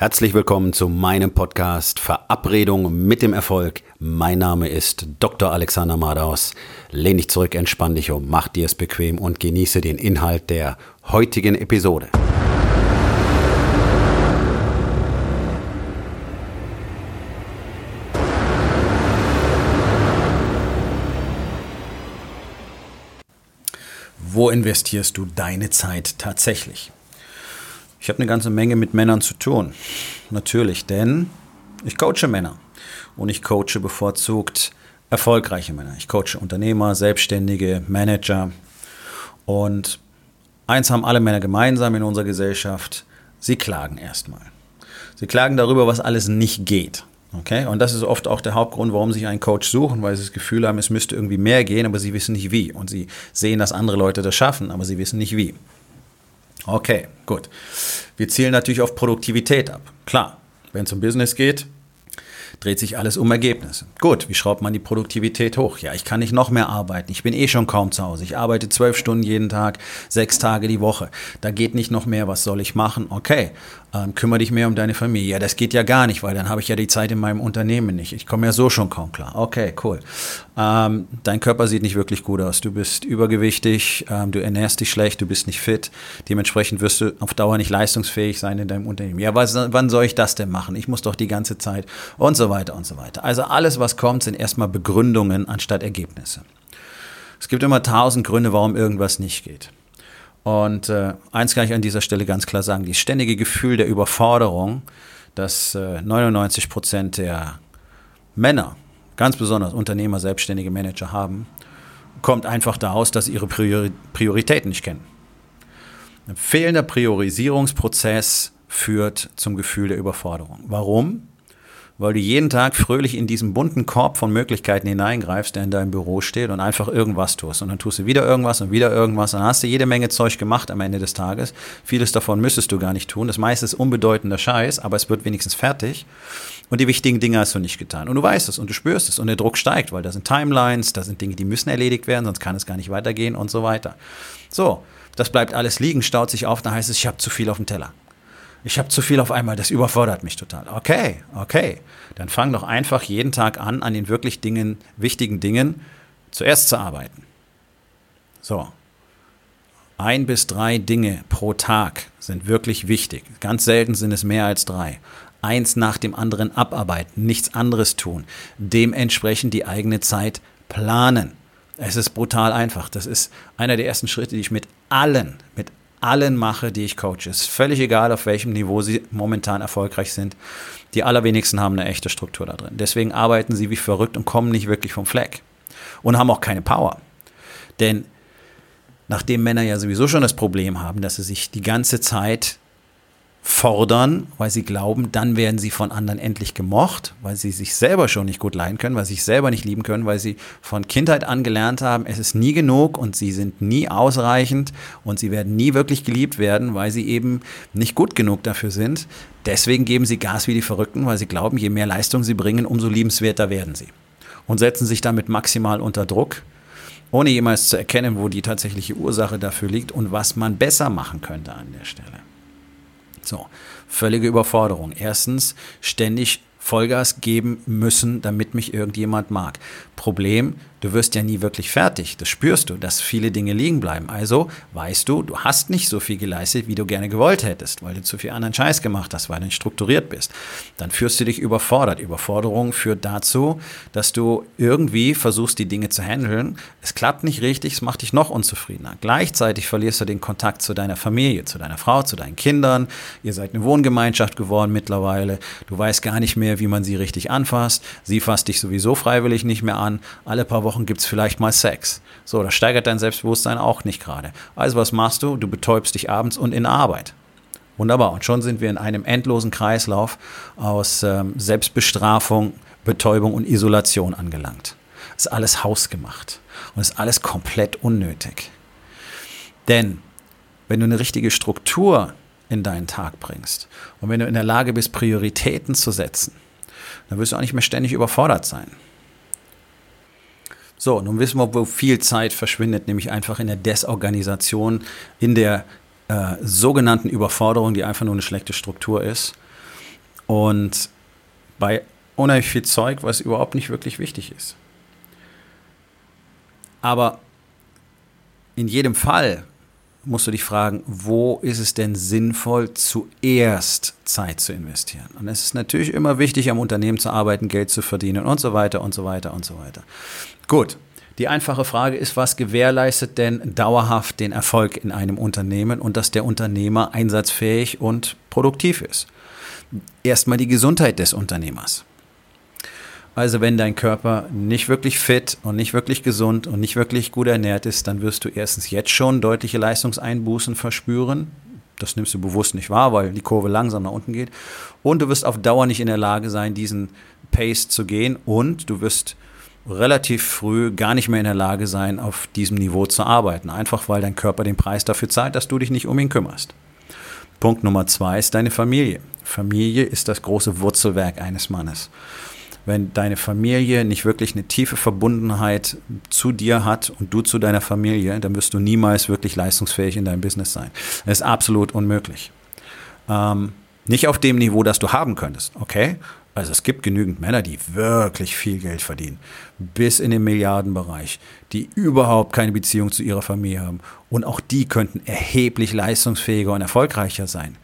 Herzlich willkommen zu meinem Podcast Verabredung mit dem Erfolg. Mein Name ist Dr. Alexander Madaus. Lehn dich zurück, entspann dich um, mach dir es bequem und genieße den Inhalt der heutigen Episode. Wo investierst du deine Zeit tatsächlich? Ich habe eine ganze Menge mit Männern zu tun. Natürlich, denn ich coache Männer. Und ich coache bevorzugt erfolgreiche Männer. Ich coache Unternehmer, Selbstständige, Manager. Und eins haben alle Männer gemeinsam in unserer Gesellschaft. Sie klagen erstmal. Sie klagen darüber, was alles nicht geht. Okay? Und das ist oft auch der Hauptgrund, warum sie einen Coach suchen, weil sie das Gefühl haben, es müsste irgendwie mehr gehen, aber sie wissen nicht wie. Und sie sehen, dass andere Leute das schaffen, aber sie wissen nicht wie. Okay, gut. Wir zielen natürlich auf Produktivität ab. Klar, wenn es um Business geht, dreht sich alles um Ergebnisse. Gut, wie schraubt man die Produktivität hoch? Ja, ich kann nicht noch mehr arbeiten. Ich bin eh schon kaum zu Hause. Ich arbeite zwölf Stunden jeden Tag, sechs Tage die Woche. Da geht nicht noch mehr. Was soll ich machen? Okay, ähm, kümmere dich mehr um deine Familie. Ja, das geht ja gar nicht, weil dann habe ich ja die Zeit in meinem Unternehmen nicht. Ich komme ja so schon kaum klar. Okay, cool. Ähm, dein Körper sieht nicht wirklich gut aus. Du bist übergewichtig, ähm, du ernährst dich schlecht, du bist nicht fit. Dementsprechend wirst du auf Dauer nicht leistungsfähig sein in deinem Unternehmen. Ja, was, wann soll ich das denn machen? Ich muss doch die ganze Zeit und so weiter und so weiter. Also alles, was kommt, sind erstmal Begründungen anstatt Ergebnisse. Es gibt immer tausend Gründe, warum irgendwas nicht geht. Und äh, eins kann ich an dieser Stelle ganz klar sagen, das ständige Gefühl der Überforderung, das äh, 99 Prozent der Männer, ganz besonders Unternehmer, selbstständige Manager haben, kommt einfach daraus, dass sie ihre Priori Prioritäten nicht kennen. Ein fehlender Priorisierungsprozess führt zum Gefühl der Überforderung. Warum? Weil du jeden Tag fröhlich in diesen bunten Korb von Möglichkeiten hineingreifst, der in deinem Büro steht und einfach irgendwas tust. Und dann tust du wieder irgendwas und wieder irgendwas. Dann hast du jede Menge Zeug gemacht am Ende des Tages. Vieles davon müsstest du gar nicht tun. Das meiste ist unbedeutender Scheiß, aber es wird wenigstens fertig. Und die wichtigen Dinge hast du nicht getan. Und du weißt es und du spürst es und der Druck steigt, weil da sind Timelines, da sind Dinge, die müssen erledigt werden, sonst kann es gar nicht weitergehen und so weiter. So, das bleibt alles liegen, staut sich auf, dann heißt es, ich habe zu viel auf dem Teller ich habe zu viel auf einmal, das überfordert mich total. Okay, okay. Dann fang doch einfach jeden Tag an, an den wirklich Dingen, wichtigen Dingen zuerst zu arbeiten. So. Ein bis drei Dinge pro Tag sind wirklich wichtig. Ganz selten sind es mehr als drei. Eins nach dem anderen abarbeiten, nichts anderes tun. Dementsprechend die eigene Zeit planen. Es ist brutal einfach. Das ist einer der ersten Schritte, die ich mit allen, mit allen mache, die ich coache. Ist völlig egal, auf welchem Niveau sie momentan erfolgreich sind. Die allerwenigsten haben eine echte Struktur da drin. Deswegen arbeiten sie wie verrückt und kommen nicht wirklich vom Fleck. Und haben auch keine Power. Denn nachdem Männer ja sowieso schon das Problem haben, dass sie sich die ganze Zeit fordern, weil sie glauben, dann werden sie von anderen endlich gemocht, weil sie sich selber schon nicht gut leiden können, weil sie sich selber nicht lieben können, weil sie von Kindheit an gelernt haben, es ist nie genug und sie sind nie ausreichend und sie werden nie wirklich geliebt werden, weil sie eben nicht gut genug dafür sind. Deswegen geben sie Gas wie die Verrückten, weil sie glauben, je mehr Leistung sie bringen, umso liebenswerter werden sie. Und setzen sich damit maximal unter Druck, ohne jemals zu erkennen, wo die tatsächliche Ursache dafür liegt und was man besser machen könnte an der Stelle. So, völlige Überforderung. Erstens, ständig Vollgas geben müssen, damit mich irgendjemand mag. Problem, du wirst ja nie wirklich fertig. Das spürst du, dass viele Dinge liegen bleiben. Also weißt du, du hast nicht so viel geleistet, wie du gerne gewollt hättest, weil du zu viel anderen Scheiß gemacht hast, weil du nicht strukturiert bist. Dann fühlst du dich überfordert. Überforderung führt dazu, dass du irgendwie versuchst, die Dinge zu handeln. Es klappt nicht richtig, es macht dich noch unzufriedener. Gleichzeitig verlierst du den Kontakt zu deiner Familie, zu deiner Frau, zu deinen Kindern. Ihr seid eine Wohngemeinschaft geworden mittlerweile. Du weißt gar nicht mehr, wie man sie richtig anfasst. Sie fasst dich sowieso freiwillig nicht mehr an. Alle paar Wochen gibt es vielleicht mal Sex. So, das steigert dein Selbstbewusstsein auch nicht gerade. Also was machst du? Du betäubst dich abends und in Arbeit. Wunderbar. Und schon sind wir in einem endlosen Kreislauf aus ähm, Selbstbestrafung, Betäubung und Isolation angelangt. Ist alles hausgemacht. Und ist alles komplett unnötig. Denn wenn du eine richtige Struktur in deinen Tag bringst und wenn du in der Lage bist, Prioritäten zu setzen, dann wirst du auch nicht mehr ständig überfordert sein. So, nun wissen wir, wo viel Zeit verschwindet, nämlich einfach in der Desorganisation, in der äh, sogenannten Überforderung, die einfach nur eine schlechte Struktur ist. Und bei unheimlich viel Zeug, was überhaupt nicht wirklich wichtig ist. Aber in jedem Fall musst du dich fragen, wo ist es denn sinnvoll, zuerst Zeit zu investieren? Und es ist natürlich immer wichtig, am Unternehmen zu arbeiten, Geld zu verdienen und so weiter und so weiter und so weiter. Gut. Die einfache Frage ist, was gewährleistet denn dauerhaft den Erfolg in einem Unternehmen und dass der Unternehmer einsatzfähig und produktiv ist? Erstmal die Gesundheit des Unternehmers. Also wenn dein Körper nicht wirklich fit und nicht wirklich gesund und nicht wirklich gut ernährt ist, dann wirst du erstens jetzt schon deutliche Leistungseinbußen verspüren. Das nimmst du bewusst nicht wahr, weil die Kurve langsam nach unten geht. Und du wirst auf Dauer nicht in der Lage sein, diesen Pace zu gehen. Und du wirst relativ früh gar nicht mehr in der Lage sein, auf diesem Niveau zu arbeiten. Einfach weil dein Körper den Preis dafür zahlt, dass du dich nicht um ihn kümmerst. Punkt Nummer zwei ist deine Familie. Familie ist das große Wurzelwerk eines Mannes wenn deine Familie nicht wirklich eine tiefe Verbundenheit zu dir hat und du zu deiner Familie, dann wirst du niemals wirklich leistungsfähig in deinem Business sein. Das ist absolut unmöglich. Ähm, nicht auf dem Niveau, das du haben könntest, okay? Also es gibt genügend Männer, die wirklich viel Geld verdienen, bis in den Milliardenbereich, die überhaupt keine Beziehung zu ihrer Familie haben. Und auch die könnten erheblich leistungsfähiger und erfolgreicher sein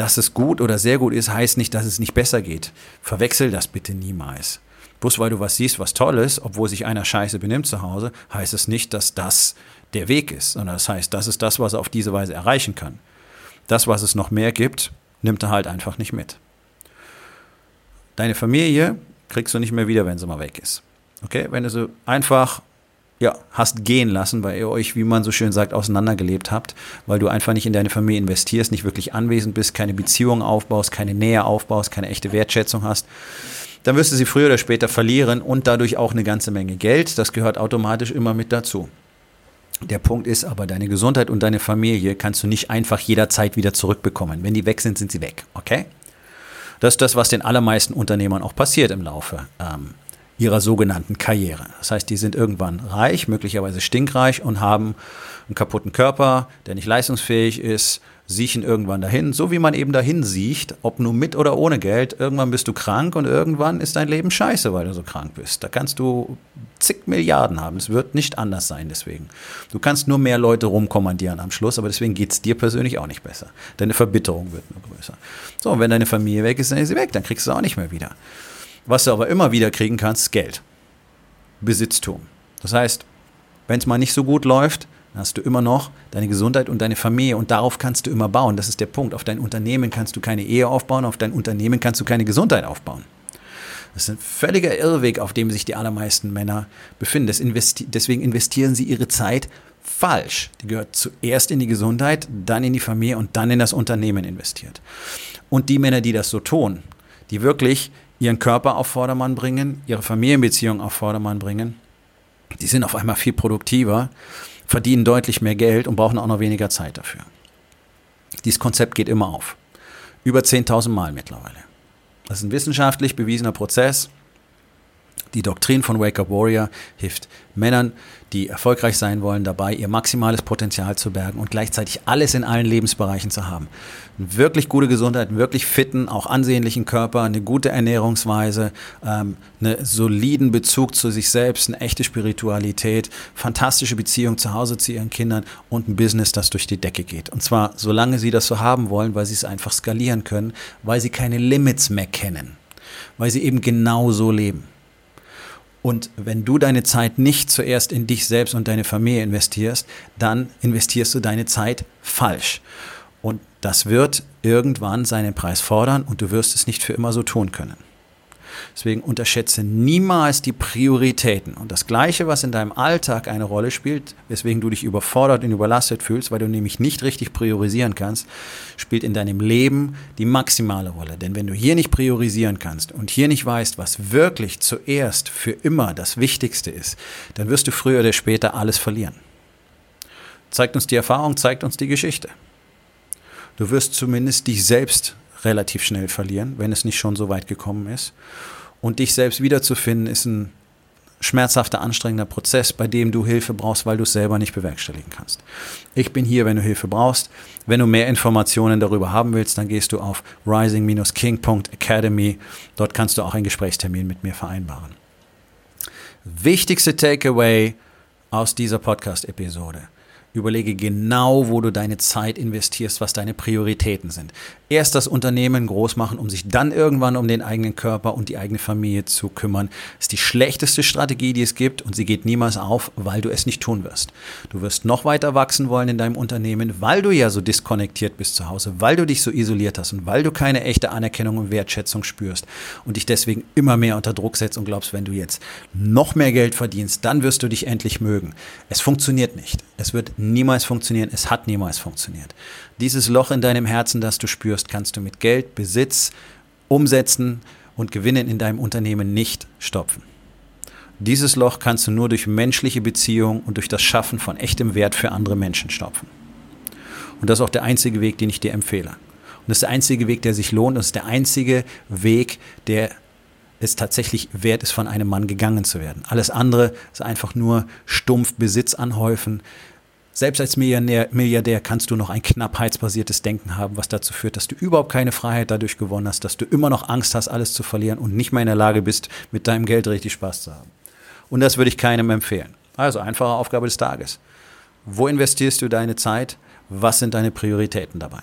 dass es gut oder sehr gut ist, heißt nicht, dass es nicht besser geht. Verwechsel das bitte niemals. Bloß weil du was siehst, was toll ist, obwohl sich einer scheiße benimmt zu Hause, heißt es nicht, dass das der Weg ist, sondern das heißt, das ist das, was er auf diese Weise erreichen kann. Das, was es noch mehr gibt, nimmt er halt einfach nicht mit. Deine Familie kriegst du nicht mehr wieder, wenn sie mal weg ist. Okay? Wenn du so einfach ja, hast gehen lassen, weil ihr euch, wie man so schön sagt, auseinandergelebt habt, weil du einfach nicht in deine Familie investierst, nicht wirklich anwesend bist, keine Beziehung aufbaust, keine Nähe aufbaust, keine echte Wertschätzung hast, dann wirst du sie früher oder später verlieren und dadurch auch eine ganze Menge Geld. Das gehört automatisch immer mit dazu. Der Punkt ist aber, deine Gesundheit und deine Familie kannst du nicht einfach jederzeit wieder zurückbekommen. Wenn die weg sind, sind sie weg. Okay? Das ist das, was den allermeisten Unternehmern auch passiert im Laufe ähm, ihrer sogenannten Karriere. Das heißt, die sind irgendwann reich, möglicherweise stinkreich und haben einen kaputten Körper, der nicht leistungsfähig ist, siechen irgendwann dahin, so wie man eben dahin sieht, ob nur mit oder ohne Geld. Irgendwann bist du krank und irgendwann ist dein Leben scheiße, weil du so krank bist. Da kannst du zig Milliarden haben. Es wird nicht anders sein deswegen. Du kannst nur mehr Leute rumkommandieren am Schluss, aber deswegen geht es dir persönlich auch nicht besser. Deine Verbitterung wird nur größer. So, und wenn deine Familie weg ist, dann ist sie weg, dann kriegst du sie auch nicht mehr wieder. Was du aber immer wieder kriegen kannst, ist Geld. Besitztum. Das heißt, wenn es mal nicht so gut läuft, dann hast du immer noch deine Gesundheit und deine Familie und darauf kannst du immer bauen. Das ist der Punkt. Auf dein Unternehmen kannst du keine Ehe aufbauen, auf dein Unternehmen kannst du keine Gesundheit aufbauen. Das ist ein völliger Irrweg, auf dem sich die allermeisten Männer befinden. Deswegen investieren sie ihre Zeit falsch. Die gehört zuerst in die Gesundheit, dann in die Familie und dann in das Unternehmen investiert. Und die Männer, die das so tun, die wirklich ihren Körper auf Vordermann bringen, ihre Familienbeziehung auf Vordermann bringen. Die sind auf einmal viel produktiver, verdienen deutlich mehr Geld und brauchen auch noch weniger Zeit dafür. Dieses Konzept geht immer auf. Über 10.000 Mal mittlerweile. Das ist ein wissenschaftlich bewiesener Prozess. Die Doktrin von Wake Up Warrior hilft Männern, die erfolgreich sein wollen, dabei ihr maximales Potenzial zu bergen und gleichzeitig alles in allen Lebensbereichen zu haben. Eine wirklich gute Gesundheit, einen wirklich fitten, auch ansehnlichen Körper, eine gute Ernährungsweise, ähm, einen soliden Bezug zu sich selbst, eine echte Spiritualität, fantastische Beziehung zu Hause zu ihren Kindern und ein Business, das durch die Decke geht. Und zwar solange sie das so haben wollen, weil sie es einfach skalieren können, weil sie keine Limits mehr kennen, weil sie eben genau so leben. Und wenn du deine Zeit nicht zuerst in dich selbst und deine Familie investierst, dann investierst du deine Zeit falsch. Und das wird irgendwann seinen Preis fordern und du wirst es nicht für immer so tun können. Deswegen unterschätze niemals die Prioritäten. Und das Gleiche, was in deinem Alltag eine Rolle spielt, weswegen du dich überfordert und überlastet fühlst, weil du nämlich nicht richtig priorisieren kannst, spielt in deinem Leben die maximale Rolle. Denn wenn du hier nicht priorisieren kannst und hier nicht weißt, was wirklich zuerst für immer das Wichtigste ist, dann wirst du früher oder später alles verlieren. Zeigt uns die Erfahrung, zeigt uns die Geschichte. Du wirst zumindest dich selbst relativ schnell verlieren, wenn es nicht schon so weit gekommen ist. Und dich selbst wiederzufinden, ist ein schmerzhafter, anstrengender Prozess, bei dem du Hilfe brauchst, weil du es selber nicht bewerkstelligen kannst. Ich bin hier, wenn du Hilfe brauchst. Wenn du mehr Informationen darüber haben willst, dann gehst du auf rising-king.academy. Dort kannst du auch einen Gesprächstermin mit mir vereinbaren. Wichtigste Takeaway aus dieser Podcast-Episode. Überlege genau, wo du deine Zeit investierst, was deine Prioritäten sind. Erst das Unternehmen groß machen, um sich dann irgendwann um den eigenen Körper und die eigene Familie zu kümmern, ist die schlechteste Strategie, die es gibt und sie geht niemals auf, weil du es nicht tun wirst. Du wirst noch weiter wachsen wollen in deinem Unternehmen, weil du ja so diskonnektiert bist zu Hause, weil du dich so isoliert hast und weil du keine echte Anerkennung und Wertschätzung spürst und dich deswegen immer mehr unter Druck setzt und glaubst, wenn du jetzt noch mehr Geld verdienst, dann wirst du dich endlich mögen. Es funktioniert nicht. Es wird niemals funktionieren. Es hat niemals funktioniert. Dieses Loch in deinem Herzen, das du spürst, kannst du mit Geld, Besitz, Umsätzen und Gewinnen in deinem Unternehmen nicht stopfen. Dieses Loch kannst du nur durch menschliche Beziehungen und durch das Schaffen von echtem Wert für andere Menschen stopfen. Und das ist auch der einzige Weg, den ich dir empfehle. Und das ist der einzige Weg, der sich lohnt. Das ist der einzige Weg, der es tatsächlich wert ist, von einem Mann gegangen zu werden. Alles andere ist einfach nur stumpf Besitz anhäufen, selbst als Milliardär, Milliardär kannst du noch ein knappheitsbasiertes Denken haben, was dazu führt, dass du überhaupt keine Freiheit dadurch gewonnen hast, dass du immer noch Angst hast, alles zu verlieren und nicht mehr in der Lage bist, mit deinem Geld richtig Spaß zu haben. Und das würde ich keinem empfehlen. Also einfache Aufgabe des Tages. Wo investierst du deine Zeit? Was sind deine Prioritäten dabei?